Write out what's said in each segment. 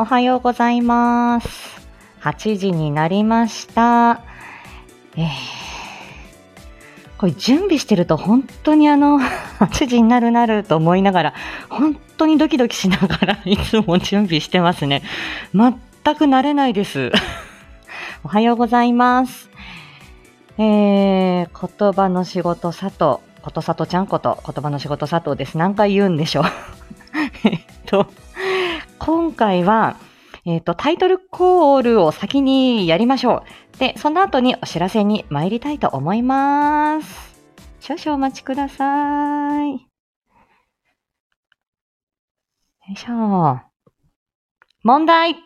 おはようございます。8時になりました。えー、これ準備してると本当にあの、8時になるなると思いながら、本当にドキドキしながら いつも準備してますね。全く慣れないです。おはようございます。えー、言葉の仕事佐藤、ことさとちゃんこと言葉の仕事佐藤です。何回言うんでしょう。えっと、今回は、えっと、タイトルコールを先にやりましょう。で、その後にお知らせに参りたいと思います。少々お待ちください。よいしょ。問題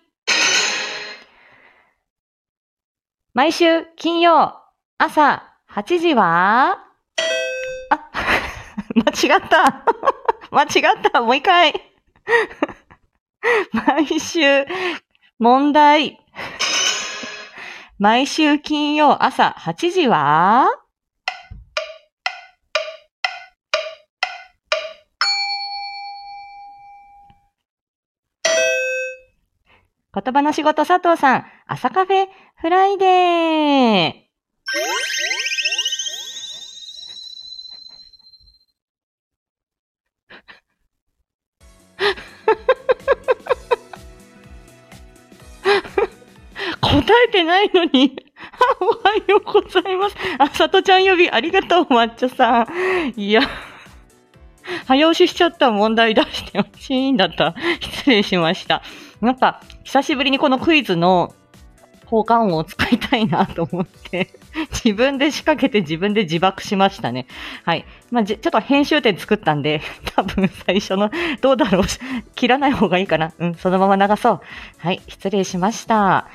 毎週金曜朝8時はあ、間違った。間違った。もう一回。毎週、問題。毎週金曜朝8時は？言葉の仕事佐藤さん、朝カフェフライデー。答えてないのに。おはようございます。あ、さとちゃん呼びありがとう、抹茶さん。いや、早押ししちゃった問題出してほしいんだった。失礼しました。なんか、久しぶりにこのクイズの交換音を使いたいなと思って、自分で仕掛けて自分で自爆しましたね。はい。まあ、ちょっと編集点作ったんで、多分最初の、どうだろう、切らない方がいいかな。うん、そのまま流そう。はい、失礼しました。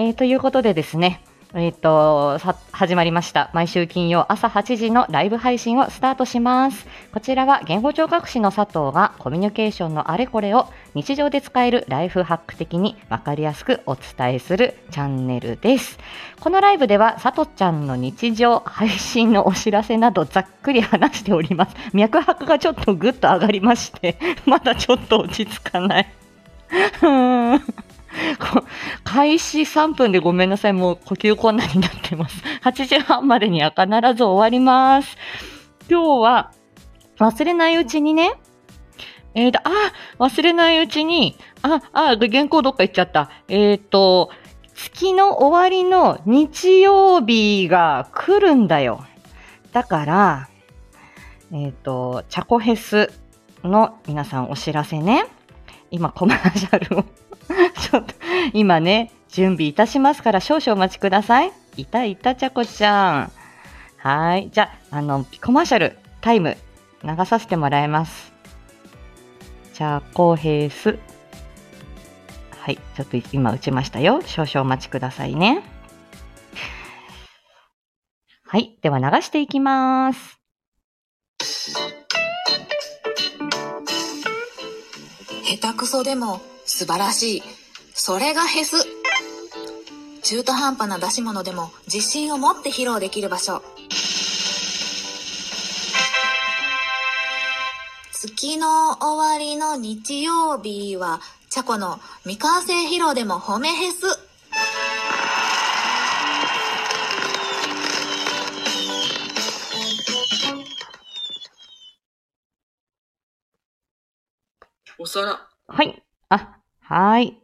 えー、ということでですね、えっ、と、さ、始まりました。毎週金曜朝8時のライブ配信をスタートします。こちらは言語聴覚士の佐藤がコミュニケーションのあれこれを日常で使えるライフハック的にわかりやすくお伝えするチャンネルです。このライブでは佐藤ちゃんの日常配信のお知らせなどざっくり話しております。脈拍がちょっとぐっと上がりまして、まだちょっと落ち着かない。開始3分でごめんなさい。もう呼吸困難になってます。8時半までには必ず終わります。今日は忘れないうちにね、えーと、あ、忘れないうちに、あ、あ、原稿どっか行っちゃった。えーと、月の終わりの日曜日が来るんだよ。だから、えっ、と、チャコヘスの皆さんお知らせね。今コマーシャルを ちょっと、今ね、準備いたしますから少々お待ちください。いたいた、ちゃこちゃん。はい。じゃあ、あの、コマーシャル、タイム、流させてもらいます。チャコヘス。はい。ちょっと今打ちましたよ。少々お待ちくださいね。はい。では流していきます。下手くそでも素晴らしい。それがヘス。中途半端な出し物でも自信を持って披露できる場所。月の終わりの日曜日は、チャコの未完成披露でも褒めヘス。お皿。はい。あ、はい。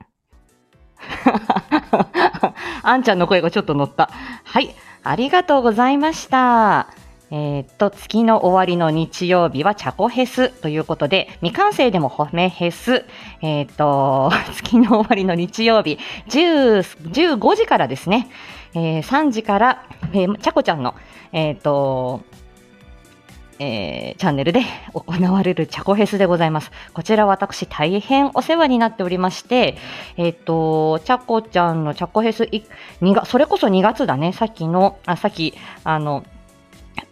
あんちゃんの声がちょっと乗った。はい。ありがとうございました。えーっと、月の終わりの日曜日はチャコヘスということで、未完成でも褒めヘス。えーっと、月の終わりの日曜日、10 15時からですね、えー3時から、えー、チャコちゃんの、えっと、えーチャンネルで 行われるチャコフェスでございます。こちら私大変お世話になっておりまして、えっ、と、チャコちゃんのチャコフェス、2月、それこそ2月だね。さっきの、あ、さっき、あの、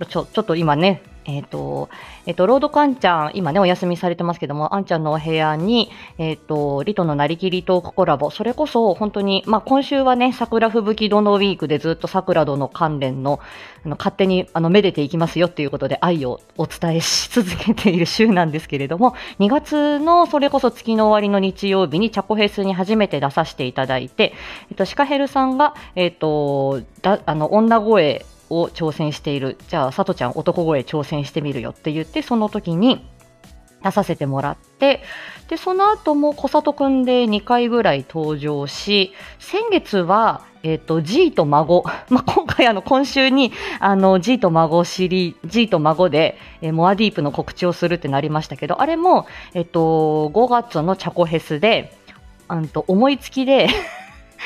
ちょ、ちょっと今ね、えっ、と、えっ、と、朗読あんちゃん、今ね、お休みされてますけども、あんちゃんのお部屋に、えっ、と、リトのなりきりトークコラボ、それこそ本当に、まあ、今週はね、桜吹雪どのウィークでずっと桜戸の関連の、あの、勝手に、あの、めでていきますよっていうことで愛をお伝えし続けている週なんですけれども、2月の、それこそ月の終わりの日曜日にチャコフェスに初めて出させていただいて、えっ、と、シカヘルさんが、えっ、と、だ、あの、女声、を挑戦している。じゃあ、さとちゃん男声挑戦してみるよって言って、その時に出させてもらって、で、その後も小里くんで2回ぐらい登場し、先月は、え、ー、と、G と孫。まあ、今回あの、今週に、あの、G と孫知り、G と孫で、えー、モアディープの告知をするってなりましたけど、あれも、えっ、ー、と、5月のチャコヘスで、あんと、思いつきで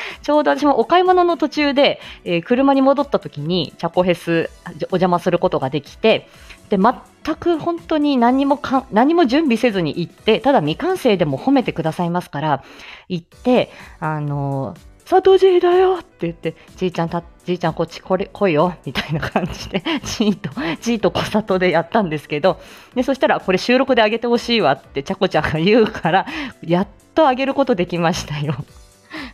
ちょうど私もお買い物の途中で、えー、車に戻った時にチャコヘスお邪魔することができて、で、全く本当に何もか、何も準備せずに行って、ただ未完成でも褒めてくださいますから、行って、あのー、佐藤じいだよって言って、じいちゃんた、じいちゃんこっちこれ来いよみたいな感じで、じいと、じいと小里でやったんですけど、で、そしたらこれ収録であげてほしいわってちゃこちゃんが言うから、やっとあげることできましたよ。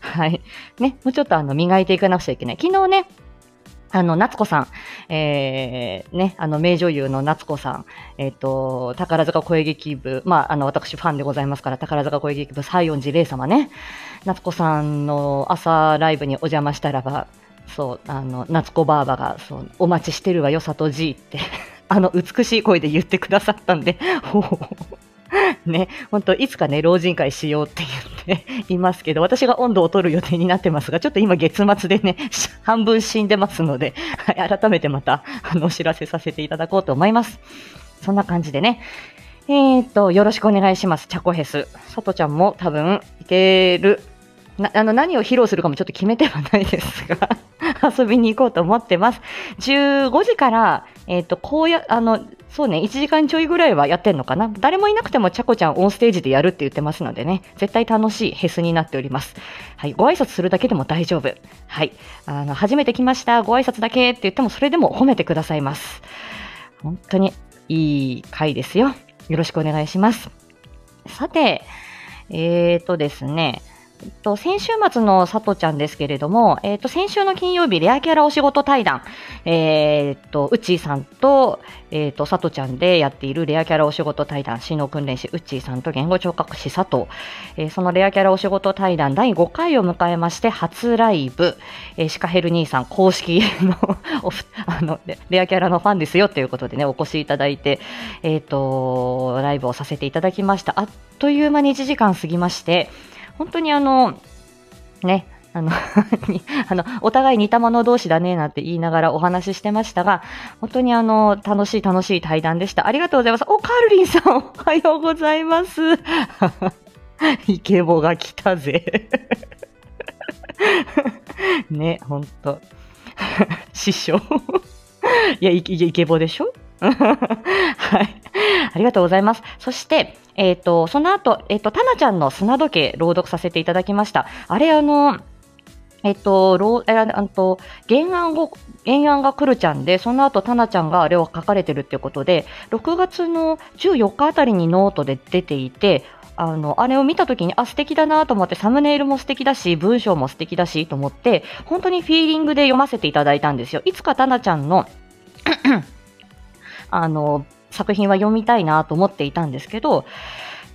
はい。ね、もうちょっとあの、磨いていかなくちゃいけない。昨日ね、あの、夏子さん、えー、ね、あの、名女優の夏子さん、えっ、ー、と、宝塚声劇部、まあ、あの、私ファンでございますから、宝塚声劇部西園寺玲様ね、夏子さんの朝ライブにお邪魔したらば、そう、あの、夏子ばあばが、そう、お待ちしてるわよ、里じいって、あの、美しい声で言ってくださったんで、ね、本当いつかね、老人会しようって言っていますけど、私が温度を取る予定になってますが、ちょっと今月末でね、半分死んでますので、はい、改めてまた、あの、お知らせさせていただこうと思います。そんな感じでね、えー、っと、よろしくお願いします。チャコヘス。さとちゃんも多分、いける。な、あの、何を披露するかもちょっと決めてはないですが 遊びに行こうと思ってます。15時から、えっ、ー、と、こうや、あの、そうね、1時間ちょいぐらいはやってんのかな誰もいなくてもちゃこちゃんオンステージでやるって言ってますのでね、絶対楽しいヘスになっております。はい、ご挨拶するだけでも大丈夫。はい、あの、初めて来ました、ご挨拶だけって言ってもそれでも褒めてくださいます。本当にいい回ですよ。よろしくお願いします。さて、えーとですね、えっと、先週末のさとちゃんですけれども、えっと、先週の金曜日、レアキャラお仕事対談、えー、っと、うちーさんと、え、っと、さとちゃんでやっているレアキャラお仕事対談、新能訓練士、うちーさんと言語聴覚士佐藤、えー、そのレアキャラお仕事対談第5回を迎えまして、初ライブ、えー、シカヘル兄さん公式の あの、レアキャラのファンですよということでね、お越しいただいて、えっと、ライブをさせていただきました。あっという間に1時間過ぎまして、本当にあの、ね、あの あの、お互い似た者同士だね、なんて言いながらお話ししてましたが、本当にあの、楽しい楽しい対談でした。ありがとうございます。お、カールリンさん、おはようございます。イケボが来たぜ。ね、ほんと。師匠。いや、イケボでしょ？はい。ありがとうございます。そして、えっ、ー、と、その後、えっ、ー、と、タナちゃんの砂時計朗読させていただきました。あれ、あの、えっと、ロー、えあと、原案を、原案がくるちゃんで、その後、タナちゃんがあれを書かれてるっていうことで、6月の14日あたりにノートで出ていて、あの、あれを見たときに、あ、素敵だなと思って、サムネイルも素敵だし、文章も素敵だし、と思って、本当にフィーリングで読ませていただいたんですよ。いつかタナちゃんの あの、作品は読みたいなと思っていたんですけど、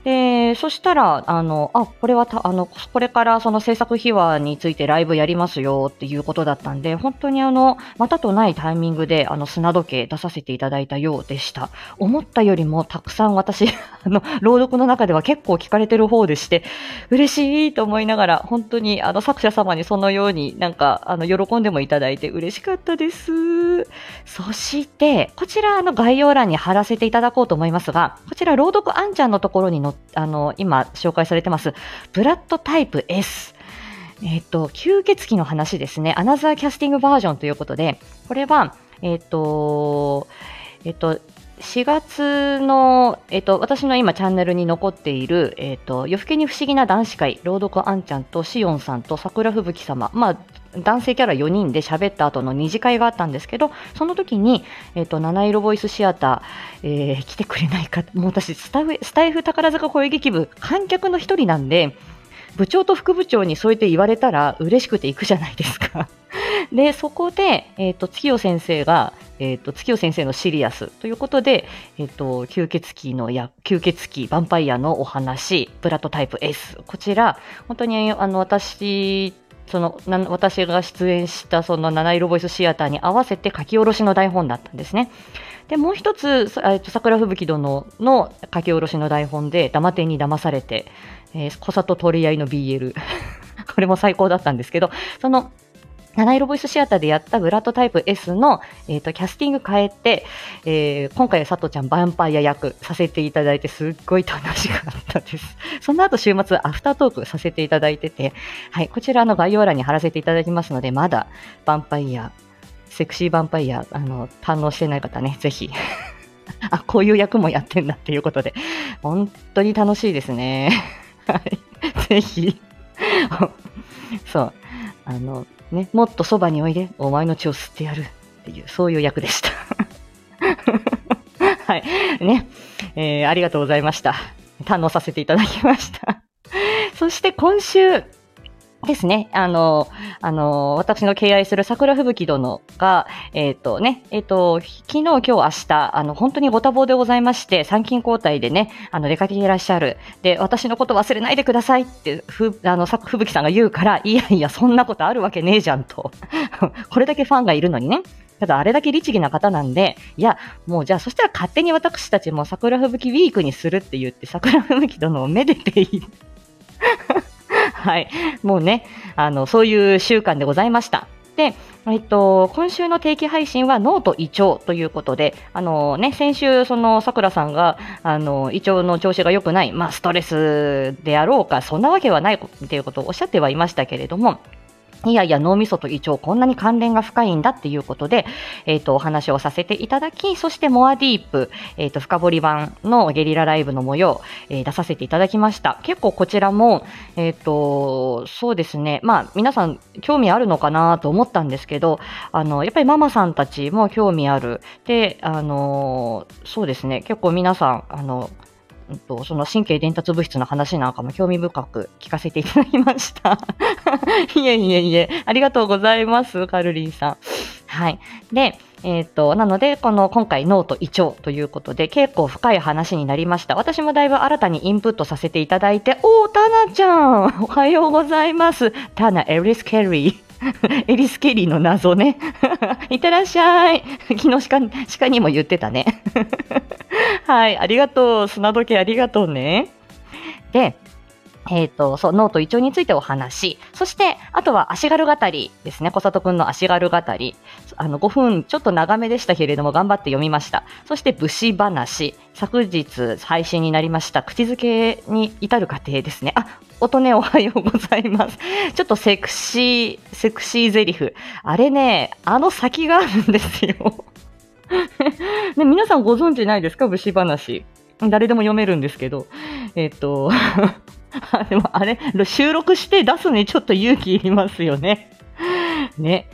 で、そしたら、あの、あ、これは、あの、これからその制作秘話についてライブやりますよっていうことだったんで、本当にあの、またとないタイミングで、あの、砂時計出させていただいたようでした。思ったよりもたくさん私、あの、朗読の中では結構聞かれてる方でして、嬉しいと思いながら、本当にあの、作者様にそのようになんか、あの、喜んでもいただいて嬉しかったです。そして、こちら、あの、概要欄に貼らせていただこうと思いますが、こちら、朗読あんちゃんのところに載あの、今紹介されてます、ブラッドタイプ S。えっ、と、吸血鬼の話ですね。アナザーキャスティングバージョンということで、これは、えっ、と、えっ、と、4月の、えっ、と、私の今チャンネルに残っている、えっ、と、夜更けに不思議な男子会、朗読あんちゃんとしおんさんと桜吹雪様。まあ、男性キャラ4人で喋った後の二次会があったんですけど、その時に、えっ、と、七色ボイスシアター、えー来てくれないか、もう私スタ、スタイフ宝塚声劇部、観客の一人なんで、部長と副部長にそうやって言われたら嬉しくて行くじゃないですか。で、そこで、えっ、と、月夜先生が、えっ、と、月夜先生のシリアスということで、えっ、と、吸血鬼のや、吸血鬼、ヴァンパイアのお話、ブラッドタイプ S。こちら、本当に、あの、私、その、な私が出演したその七色ボイスシアターに合わせて書き下ろしの台本だったんですね。で、もう一つ、えっと桜吹雪殿の書き下ろしの台本で、だまてに騙されて、えー小里取り合いの BL。これも最高だったんですけど、その、七色ボイスシアターでやったブラッドタイプ S の、えー、とキャスティング変えて、えー今回は佐藤ちゃんヴァンパイア役させていただいてすっごい楽しかったです。その後週末アフタートークさせていただいてて、はい、こちらの概要欄に貼らせていただきますので、まだヴァンパイア、セクシーヴァンパイア、あの、堪能してない方ね、ぜひ。あ、こういう役もやってんだっていうことで、本当に楽しいですね。はい。ぜひ。そう。あの、ね、もっとそばにおいで、お前の血を吸ってやるっていう、そういう役でした。はい。ね。えーありがとうございました。堪能させていただきました。そして今週ですね、あの、あの、私の敬愛する桜吹雪殿が、えっ、とね、えっ、と、昨日、今日、明日、あの、本当にご多忙でございまして、参勤交代でね、あの、出かけていらっしゃる。で、私のこと忘れないでくださいって、ふ、あの、さ吹雪さんが言うから、いやいや、そんなことあるわけねえじゃんと。これだけファンがいるのにね。ただ、あれだけ律儀な方なんで、いや、もうじゃあ、そしたら勝手に私たちも桜吹雪ウィークにするって言って、桜吹雪殿をめでている。はい。もうね、あの、そういう習慣でございました。で、えっと、今週の定期配信は脳と胃腸ということで、あのね、先週、その、さくらさんが、あの、胃腸の調子が良くない、まあ、ストレスであろうか、そんなわけはないっていうことをおっしゃってはいましたけれども、いやいや、脳みそと胃腸、こんなに関連が深いんだっていうことで、えっ、と、お話をさせていただき、そしてモアディープ、えっ、と、深掘り版のゲリラライブの模様、えー出させていただきました。結構こちらも、えっ、と、そうですね、まあ、皆さん興味あるのかなと思ったんですけど、あの、やっぱりママさんたちも興味ある。で、あの、そうですね、結構皆さん、あの、うんとその神経伝達物質の話なんかも興味深く聞かせていただきました。いえいえいえ、ありがとうございます、カルリンさん。はい。で、えっ、と、なので、この今回脳と胃腸ということで、結構深い話になりました。私もだいぶ新たにインプットさせていただいて、おー、タナちゃんおはようございます。タナ、エリス・ケリー。エリス・ケリーの謎ね。いってらっしゃい。昨日鹿鹿にも言ってたね。はい、ありがとう。砂時計ありがとうね。で、えっ、と、そう、脳と胃腸についてお話。そして、あとは足軽語りですね。小里くんの足軽語り。あの、5分ちょっと長めでしたけれども、頑張って読みました。そして、武士話。昨日配信になりました。口づけに至る過程ですね。あ、音ね、おはようございます。ちょっとセクシー、セクシーゼリフ。あれね、あの先があるんですよ。ね、皆さんご存知ないですか？武士話。誰でも読めるんですけど。えっ、と、でもあれ、収録して出すのにちょっと勇気いりますよね。ね。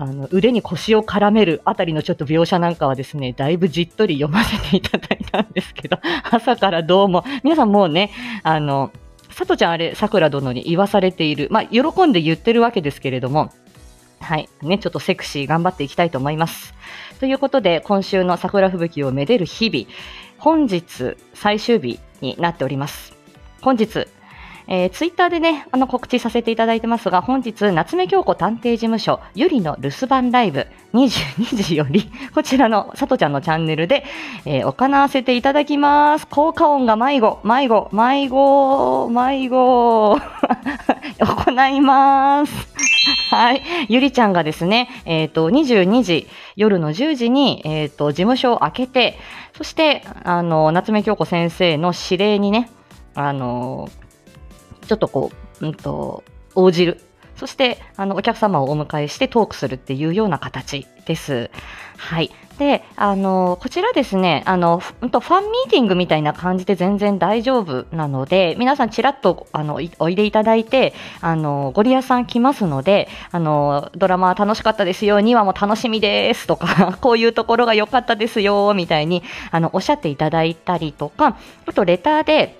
あの、腕に腰を絡めるあたりのちょっと描写なんかはですね、だいぶじっとり読ませていただいたんですけど、朝からどうも、皆さんもうね、あの、さとちゃんあれ、さくら殿に言わされている。まあ、喜んで言ってるわけですけれども、はい。ね、ちょっとセクシー頑張っていきたいと思います。ということで、今週の桜吹雪をめでる日々、本日最終日になっております。本日、えー、ツイッターでね、あの告知させていただいてますが、本日、夏目京子探偵事務所、ゆりの留守番ライブ、22時より、こちらのさとちゃんのチャンネルで、えー行わせていただきます。効果音が迷子、迷子、迷子、迷子、行います。はい。ゆりちゃんがですね、えっ、と、22時、夜の10時に、えっ、と、事務所を開けて、そして、あの、夏目京子先生の指令にね、あの、ちょっとこう、うんと、応じる。そして、あの、お客様をお迎えしてトークするっていうような形です。はい。で、あの、こちらですね、あの、ファンミーティングみたいな感じで全然大丈夫なので、皆さんちらっと、あの、おいでいただいて、あの、ゴリアさん来ますので、あの、ドラマ楽しかったですよ、2話も楽しみですとか、こういうところが良かったですよ、みたいに、あの、おっしゃっていただいたりとか、あとレターで、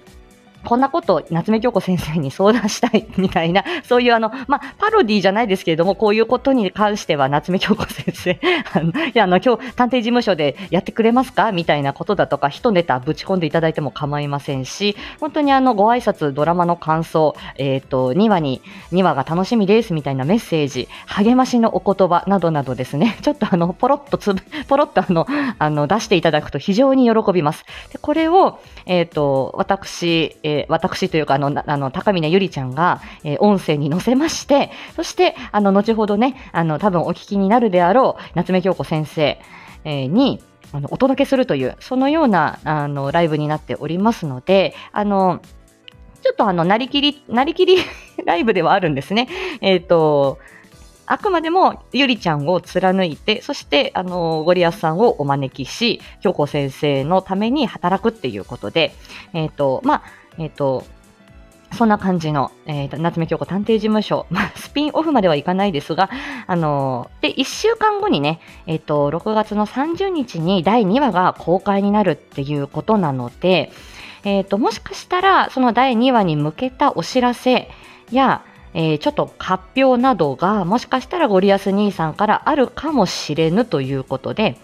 こんなこと夏目京子先生に相談したいみたいな、そういうあの、まあ、パロディじゃないですけれども、こういうことに関しては夏目京子先生、あの、いや、あの、今日探偵事務所でやってくれますか？みたいなことだとか、一ネタぶち込んでいただいても構いませんし、本当にあの、ご挨拶、ドラマの感想、えっ、ー、と、2話に、2話が楽しみですみたいなメッセージ、励ましのお言葉などなどですね、ちょっとあの、ポロッとつぶ、ポロッとあの、あの、出していただくと非常に喜びます。で、これを、えっ、ー、と、私、えー、私というか、あの、あの高峰ゆりちゃんが、えー、音声に載せまして、そして、あの、後ほどね、あの、多分お聞きになるであろう、夏目京子先生、えー、に、あの、お届けするという、そのような、あの、ライブになっておりますので、あの、ちょっとあの、なりきり、なりきり ライブではあるんですね。えっ、ー、と、あくまでもゆりちゃんを貫いて、そして、あの、ゴリアスさんをお招きし、京子先生のために働くっていうことで、えっ、ー、と、まあ、えっ、ー、と、そんな感じの、えー、夏目京子探偵事務所、まあ、スピンオフまではいかないですが、あのー、で、1週間後にね、えっ、ー、と、6月の30日に第2話が公開になるっていうことなので、えっ、と、もしかしたら、その第2話に向けたお知らせや、えー、ちょっと発表などがもしかしたらゴリアス兄さんからあるかもしれぬということで、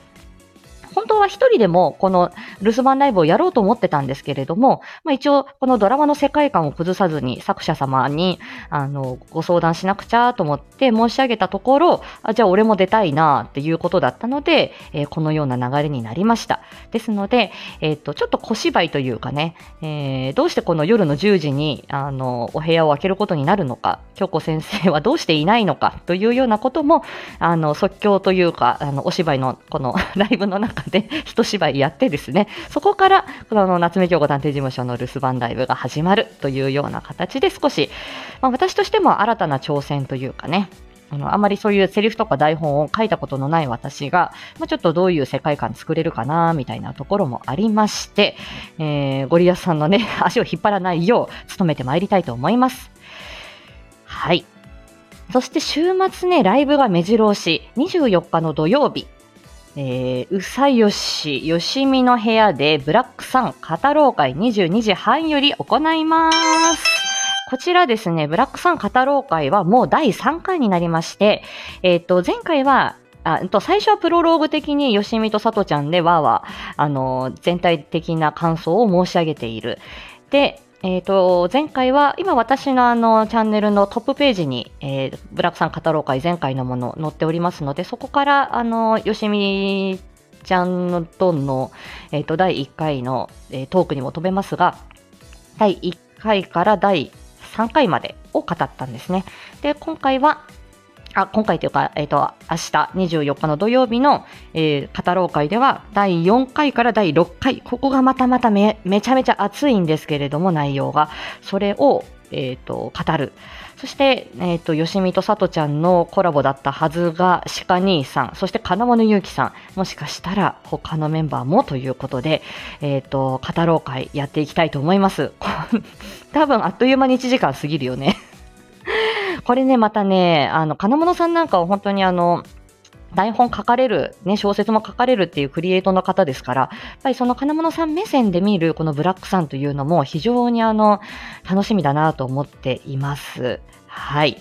本当は一人でもこの留守番ライブをやろうと思ってたんですけれども、まあ、一応このドラマの世界観を崩さずに作者様にあのご相談しなくちゃと思って申し上げたところ、あじゃあ俺も出たいなっていうことだったので、えー、このような流れになりました。ですので、えっ、と、ちょっと小芝居というかね、えー、どうしてこの夜の10時にあのお部屋を開けることになるのか、京子先生はどうしていないのかというようなことも、あの即興というか、あのお芝居のこの ライブの中で 一芝居やってですね、そこから、この夏目京子探偵事務所の留守番ライブが始まるというような形で少し、まあ、私としても新たな挑戦というかね、あの、あまりそういうセリフとか台本を書いたことのない私が、まあ、ちょっとどういう世界観作れるかな、みたいなところもありまして、えー、ゴリアスさんのね、足を引っ張らないよう、努めてまいりたいと思います。はい。そして週末ね、ライブが目白押し、24日の土曜日、え、うさよし、よしみの部屋でブラックさん語ろう会22時半より行います。こちらですね、ブラックさん語ろう会はもう第3回になりまして、えっ、ー、と、前回はあと最初はプロローグ的によしみとさとちゃんでわーわー、あの、全体的な感想を申し上げている。で、え、ー、と、前回は、今私のあの、チャンネルのトップページに、えー、ブラックさん語ろう会前回のもの載っておりますので、そこから、あの、よしみちゃんのドンの、えっ、ー、と、第1回の、えー、トークにも飛べますが、第1回から第3回までを語ったんですね。で、今回は、あ今回というか、えっ、ー、と、明日24日の土曜日の、えー、語ろう会では、第4回から第6回、ここがまたまためめちゃめちゃ熱いんですけれども、内容が。それを、えっ、ー、と、語る。そして、えっ、ー、と、よしみとさとちゃんのコラボだったはずが、鹿兄さん、そして金物ゆうきさん、もしかしたら他のメンバーもということで、えっ、ー、と、語ろう会やっていきたいと思います。多分あっという間に1時間過ぎるよね。これね、またね、あの、金物さんなんかは本当にあの、台本書かれる、ね、小説も書かれるっていうクリエイトの方ですから、やっぱりその金物さん目線で見るこのブラックさんというのも非常にあの、楽しみだなと思っています。はい。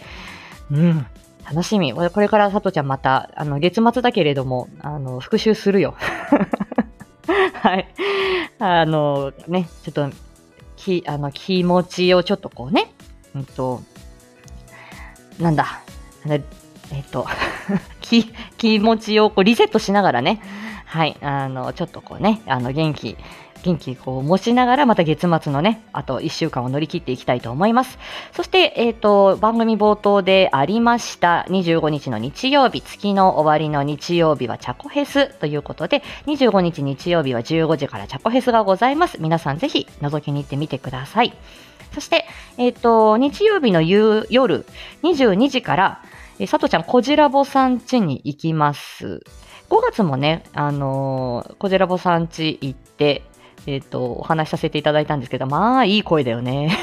うん。楽しみ。これからさとちゃんまた、あの、月末だけれども、あの、復習するよ。はい。あの、ね、ちょっと、き、あの、気持ちをちょっとこうね、うんと、なんだ、えっと、気、気持ちをこうリセットしながらね、はい、あの、ちょっとこうね、あの、元気、元気こう持ちながらまた月末のね、あと1週間を乗り切っていきたいと思います。そして、えっ、と、番組冒頭でありました25日の日曜日、月の終わりの日曜日はチャコフェスということで、25日日曜日は15時からチャコフェスがございます。皆さんぜひ覗きに行ってみてください。そして、えっ、ー、と、日曜日の夕夜、22時から、えー、さとちゃん、こじらぼさんちに行きます。5月もね、あのー、こじらぼさんち行って、えっ、と、お話しさせていただいたんですけど、まあ、いい声だよね。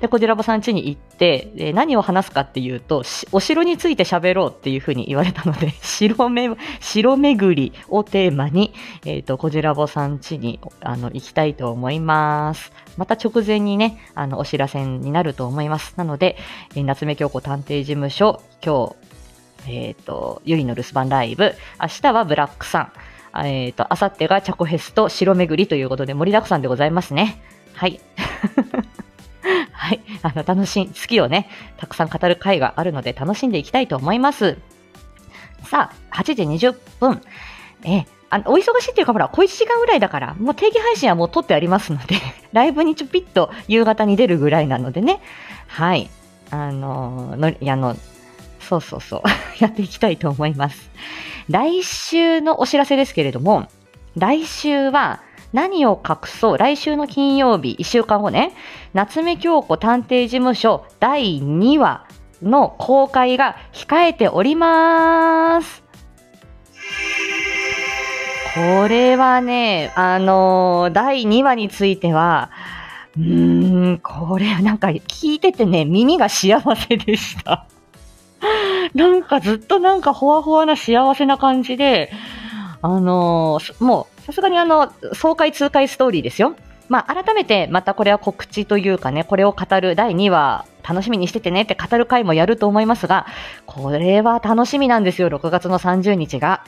で、こじらぼさん家に行って、で何を話すかっていうと、お城について喋ろうっていうふうに言われたので、城め、城巡りをテーマに、えっ、と、こじらぼさん家に、あの、行きたいと思います。また直前にね、あの、お知らせになると思います。なので、えー夏目京子探偵事務所、今日、えっ、と、ゆりの留守番ライブ、明日はブラックさん、えっ、と、明後日がチャコフェスと城巡りということで盛りだくさんでございますね。はい。はい。あの、楽しい、好きをね、たくさん語る回があるので楽しんでいきたいと思います。さあ、8時20分。えあのお忙しいっていうか、ほら、小1時間ぐらいだから、もう定期配信はもう撮ってありますので、ライブにちょぴっと夕方に出るぐらいなのでね。はい。あののり、あの、そうそうそう、やっていきたいと思います。来週のお知らせですけれども、来週は何を隠そう、来週の金曜日、1週間後ね、夏目京子探偵事務所第2話の公開が控えております。これはね、あのー第2話については、うーん、これなんか聞いててね、耳が幸せでした。なんかずっとなんかほわほわな幸せな感じで、あのーもうさすがにあの、爽快痛快ストーリーですよ。まあ、改めてまたこれは告知というかね、これを語る第2話、楽しみにしててねって語る回もやると思いますが、これは楽しみなんですよ、6月の30日が。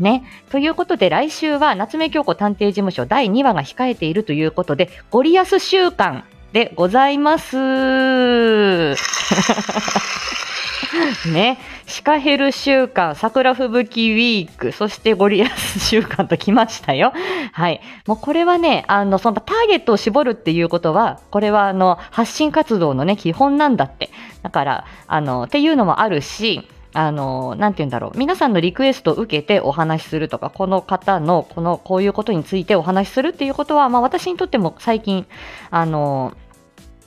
ね。ということで、来週は夏目京子探偵事務所第2話が控えているということで、ゴリアス週間でございます。ね。シカヘル週間、桜吹雪ウィーク、そしてゴリアス週間と来ましたよ。はい。もうこれはね、あの、そのターゲットを絞るっていうことは、これはあの、発信活動のね、基本なんだって。だから、あの、っていうのもあるし、あの、なんて言うんだろう。皆さんのリクエストを受けてお話しするとか、この方の、この、こういうことについてお話しするっていうことは、まあ私にとっても最近、あの、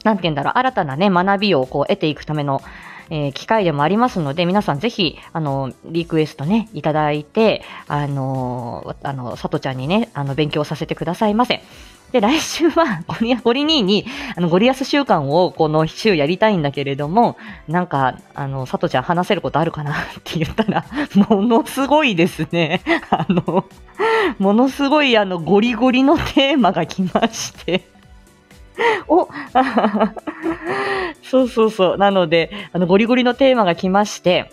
なんて言うんだろう、新たなね、学びをこう得ていくための、えー機会でもありますので、皆さんぜひ、あの、リクエストね、いただいて、あの、あの、さとちゃんにね、あの、勉強させてくださいませ。で、来週は、ゴリゴリ兄に、あの、ゴリアス週間をこの週やりたいんだけれども、なんか、あの、さとちゃん話せることあるかなって言ったら、ものすごいですね。あの、ものすごい、あの、ゴリゴリのテーマが来まして。お そうそうそう。なので、あの、ゴリゴリのテーマが来まして、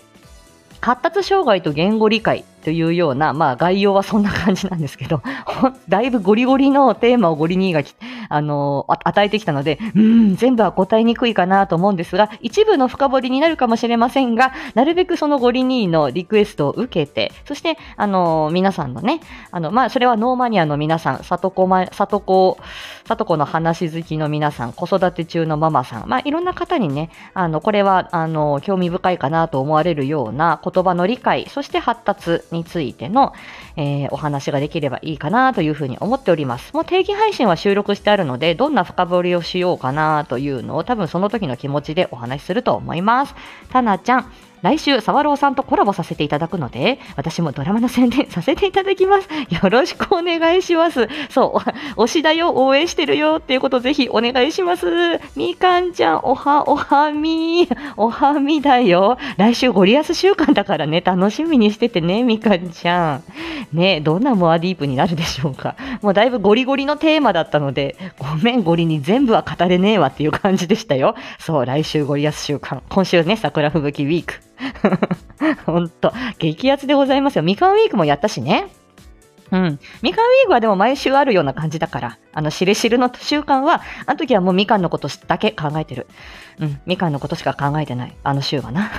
発達障害と言語理解というような、まあ概要はそんな感じなんですけど、だいぶゴリゴリのテーマをゴリ兄があのあ与えてきたので、うん、全部は答えにくいかなと思うんですが、一部の深掘りになるかもしれませんが、なるべくそのゴリ兄のリクエストを受けて、そして、あの皆さんのね、あの、まあ、それはノーマニアの皆さん、里子ま、里子、里子の話好きの皆さん、子育て中のママさん、まあ、いろんな方にね、あの、これは、あの、興味深いかなと思われるような言葉の理解、そして発達についての、えーお話ができればいいかなというふうに思っております。もう定期配信は収録してあるので、どんな深掘りをしようかなというのを多分その時の気持ちでお話しすると思います。たなちゃん、来週、サワローさんとコラボさせていただくので、私もドラマの宣伝させていただきます。よろしくお願いします。そう、推しだよ、応援してるよっていうことぜひお願いします。みかんちゃん、おは、おはみ、おはみだよ。来週ゴリアス週間だからね、楽しみにしててね、みかんちゃん。ね、どんなモアディープになるでしょうか。もうだいぶゴリゴリのテーマだったので、ごめん、ゴリに全部は語れねえわっていう感じでしたよ。そう、来週ゴリアス週間。今週ね、桜吹雪ウィーク。ほんと、激アツでございますよ。みかんウィークもやったしね。うん。みかんウィークはでも毎週あるような感じだから、あの、しれしるの習慣は、あの時はもうみかんのことだけ考えてる。うん。みかんのことしか考えてない。あの週はな。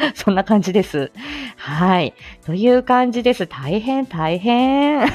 そんな感じです。はい。という感じです。大変、大変。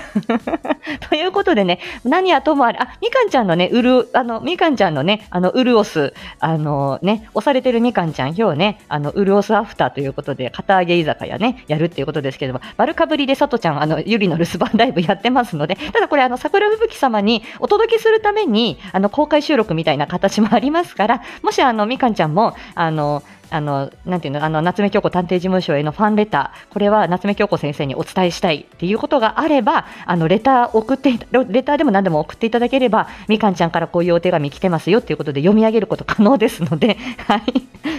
ということでね、何はともあれ、あ、みかんちゃんのね、うる、あの、みかんちゃんのね、あの、うるおす、あのね、押されてるみかんちゃん、今日ね、あの、うるおすアフターということで、片揚げ居酒屋ね、やるっていうことですけども、バルカブリでさとちゃん、あの、ゆりの留守番ライブやってますので、ただこれ、あの、桜吹雪様にお届けするために、あの、公開収録みたいな形もありますから、もし、あの、みかんちゃんも、あの、あの、なんていうの、あの、夏目京子探偵事務所へのファンレター、これは夏目京子先生にお伝えしたいっていうことがあれば、あの、レター送って、レターでも何でも送っていただければ、みかんちゃんからこういうお手紙来てますよっていうことで読み上げること可能ですので、はい。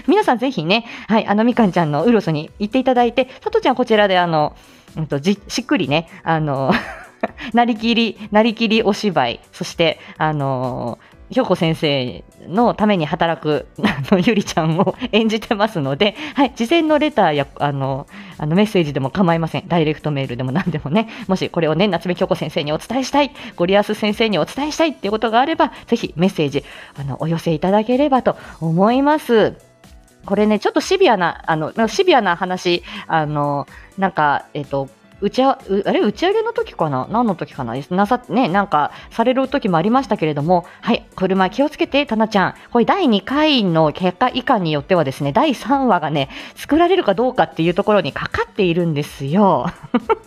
皆さんぜひね、はい、あの、みかんちゃんのウロスに行っていただいて、さとちゃんこちらであの、うんと、じ、しっくりね、あの、なりきり、なりきりお芝居、そして、あのひょこ先生のために働く、あの、ゆりちゃんを演じてますので、はい、事前のレターや、あの、あの、メッセージでも構いません。ダイレクトメールでも何でもね、もしこれをね、夏目京子先生にお伝えしたい、ゴリアス先生にお伝えしたいっていうことがあれば、ぜひメッセージ、あの、お寄せいただければと思います。これね、ちょっとシビアな、あの、シビアな話、あの、なんか、えっと、打ちあれ打ち上げの時かな？何の時かな？なさ、ね、なんか、される時もありましたけれども、はい、車気をつけて、タナちゃん。これ第2回の結果以下によってはですね、第3話がね、作られるかどうかっていうところにかかっているんですよ。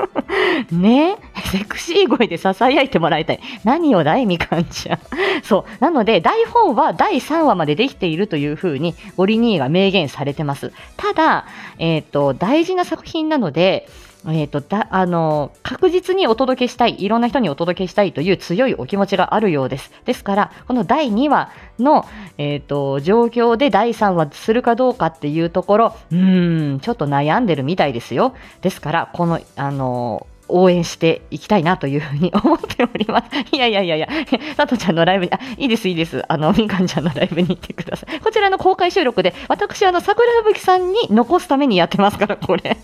ね？セクシー声で囁いてもらいたい。何をだいみかんちゃん。そう。なので、台本は第3話までできているというふうに、ゴリニーが明言されてます。ただ、えっ、と、大事な作品なので、えっ、と、だ、あの、確実にお届けしたい、いろんな人にお届けしたいという強いお気持ちがあるようです。ですから、この第2話の、えっ、と、状況で第3話するかどうかっていうところ、うーん、ちょっと悩んでるみたいですよ。ですから、この、あの、応援していきたいなというふうに思っております。いやいやいやいや、さとちゃんのライブに、あ、いいですいいです。あの、みかんちゃんのライブに行ってください。こちらの公開収録で、私、あの、桜吹雪さんに残すためにやってますから、これ。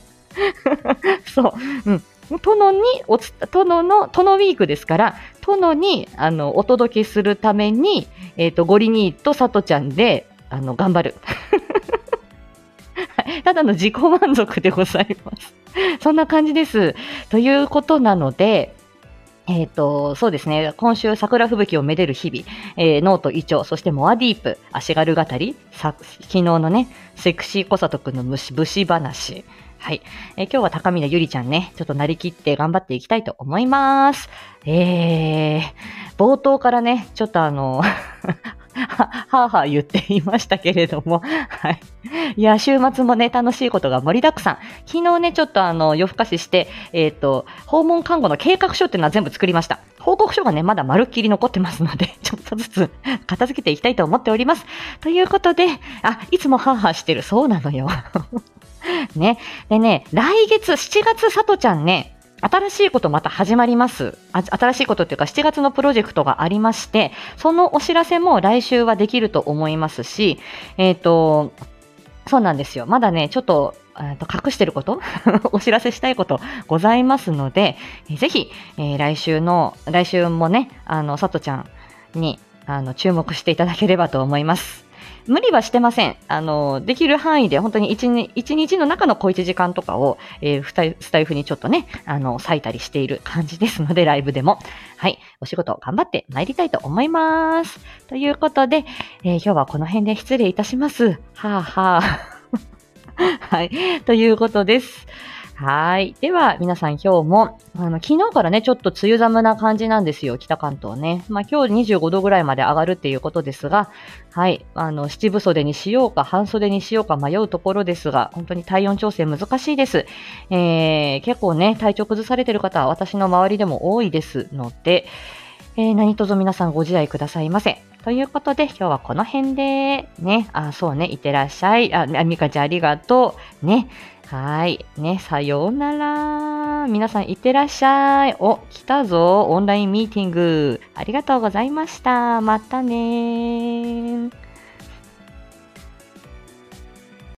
そう。うん。殿におつ、殿の、殿ウィークですから、殿に、あの、お届けするために、えっ、と、ゴリニーとさとちゃんで、あの、頑張る。ただの自己満足でございます。そんな感じです。ということなので、えっ、と、そうですね。今週、桜吹雪をめでる日々、えーノート、イチョウ、そしてモアディープ、足軽語り、さ昨日のね、セクシー小里くんの虫、武士話。はい、えー今日は高峰ゆりちゃんね、ちょっとなりきって頑張っていきたいと思います。えー、冒頭からね、ちょっとあの、ははぁはぁ言っていましたけれども、はい。いや、週末もね、楽しいことが盛りだくさん。昨日ね、ちょっとあの、夜更かしして、えっ、と、訪問看護の計画書っていうのは全部作りました。報告書がね、まだまるっきり残ってますので、ちょっとずつ 片付けていきたいと思っております。ということで、あ、いつもハーハーしてる。そうなのよ。ね。でね、来月、7月、さとちゃんね、新しいことまた始まります。新しいことっていうか、7月のプロジェクトがありまして、そのお知らせも来週はできると思いますし、えっ、と、そうなんですよ。まだね、ちょっと、と隠してること お知らせしたいことございますので、ぜひ、えー来週の、来週もね、あの、さとちゃんに、あの、注目していただければと思います。無理はしてません。あの、できる範囲で本当に一日一日の中の小一時間とかを、えースタイスタイフにちょっとね、あの、割いたりしている感じですので、ライブでも。はい。お仕事頑張って参りたいと思います。ということで、えー今日はこの辺で失礼いたします。はあはあ。はい。ということです。はい。では、皆さん今日も、あの、昨日からね、ちょっと梅雨寒な感じなんですよ、北関東ね。まあ今日25度ぐらいまで上がるっていうことですが、はい。あの、七分袖にしようか、半袖にしようか迷うところですが、本当に体温調整難しいです。えー、結構ね、体調崩されてる方は私の周りでも多いですので、えー何卒皆さんご自愛くださいませ。ということで、今日はこの辺で、ね、あ、そうね、いってらっしゃい。あ、あみかちゃんありがとう。ね。はい。ね、さようなら。皆さんいってらっしゃい。お、来たぞ。オンラインミーティング。ありがとうございました。またね。